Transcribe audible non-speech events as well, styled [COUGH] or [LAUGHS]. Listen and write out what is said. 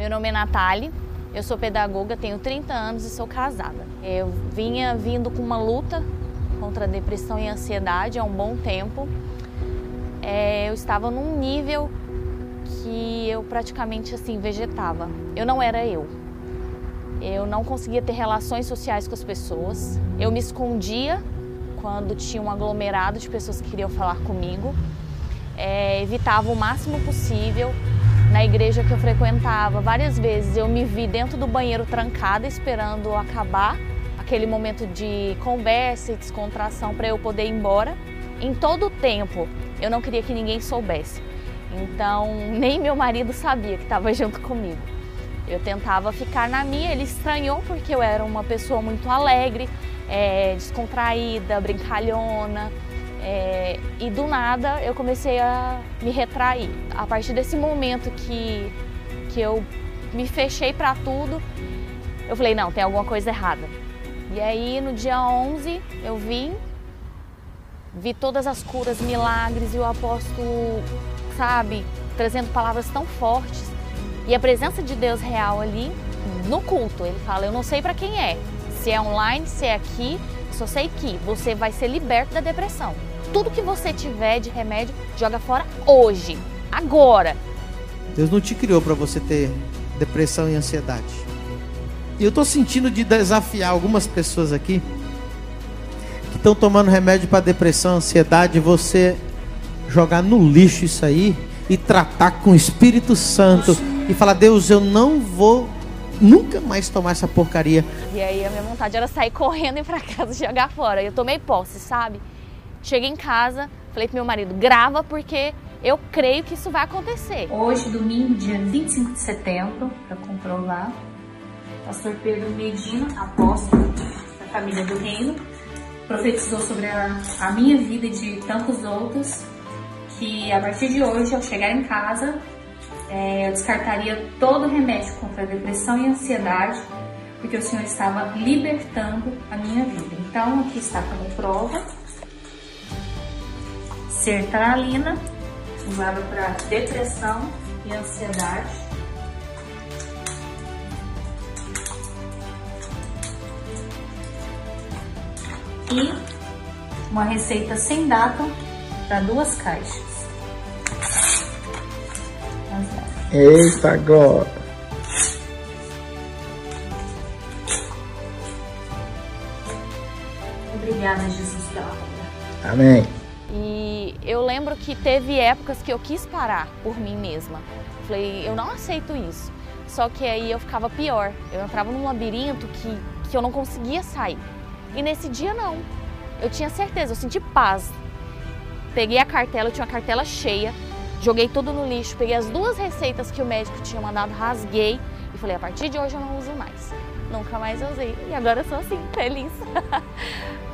Meu nome é Natália, eu sou pedagoga, tenho 30 anos e sou casada. Eu vinha vindo com uma luta contra a depressão e ansiedade há um bom tempo. É, eu estava num nível que eu praticamente assim vegetava. Eu não era eu. Eu não conseguia ter relações sociais com as pessoas. Eu me escondia quando tinha um aglomerado de pessoas que queriam falar comigo. É, evitava o máximo possível. Na igreja que eu frequentava, várias vezes eu me vi dentro do banheiro trancada, esperando acabar aquele momento de conversa e descontração para eu poder ir embora. Em todo o tempo, eu não queria que ninguém soubesse. Então, [LAUGHS] nem meu marido sabia que estava junto comigo. Eu tentava ficar na minha, ele estranhou porque eu era uma pessoa muito alegre, é, descontraída, brincalhona. É, e do nada eu comecei a me retrair. A partir desse momento que, que eu me fechei para tudo, eu falei: não, tem alguma coisa errada. E aí no dia 11 eu vim, vi todas as curas, milagres e o apóstolo, sabe, trazendo palavras tão fortes. E a presença de Deus real ali no culto. Ele fala: Eu não sei para quem é, se é online, se é aqui, só sei que você vai ser liberto da depressão. Tudo que você tiver de remédio, joga fora hoje, agora. Deus não te criou para você ter depressão e ansiedade. E eu tô sentindo de desafiar algumas pessoas aqui que estão tomando remédio para depressão, ansiedade, você jogar no lixo isso aí e tratar com o Espírito Santo e falar: Deus, eu não vou nunca mais tomar essa porcaria. E aí a minha vontade era sair correndo e ir pra casa e jogar fora. Eu tomei posse, sabe? Cheguei em casa, falei pro meu marido: grava porque eu creio que isso vai acontecer. Hoje, domingo, dia 25 de setembro, para comprovar, pastor Pedro Medina, apóstolo da família do reino, profetizou sobre a, a minha vida e de tantos outros, que a partir de hoje, ao chegar em casa, é, eu descartaria todo remédio contra a depressão e ansiedade, porque o Senhor estava libertando a minha vida. Então, aqui está como prova, sertralina, usada para depressão e ansiedade. e uma receita sem data para duas caixas. Eita, agora! Obrigada, Jesus, pela obra. Amém. E eu lembro que teve épocas que eu quis parar por mim mesma. Falei, eu não aceito isso. Só que aí eu ficava pior. Eu entrava num labirinto que, que eu não conseguia sair. E nesse dia não. Eu tinha certeza, eu senti paz. Peguei a cartela, eu tinha uma cartela cheia, joguei tudo no lixo, peguei as duas receitas que o médico tinha mandado, rasguei e falei, a partir de hoje eu não uso mais. Nunca mais usei. E agora eu sou assim, feliz. [LAUGHS]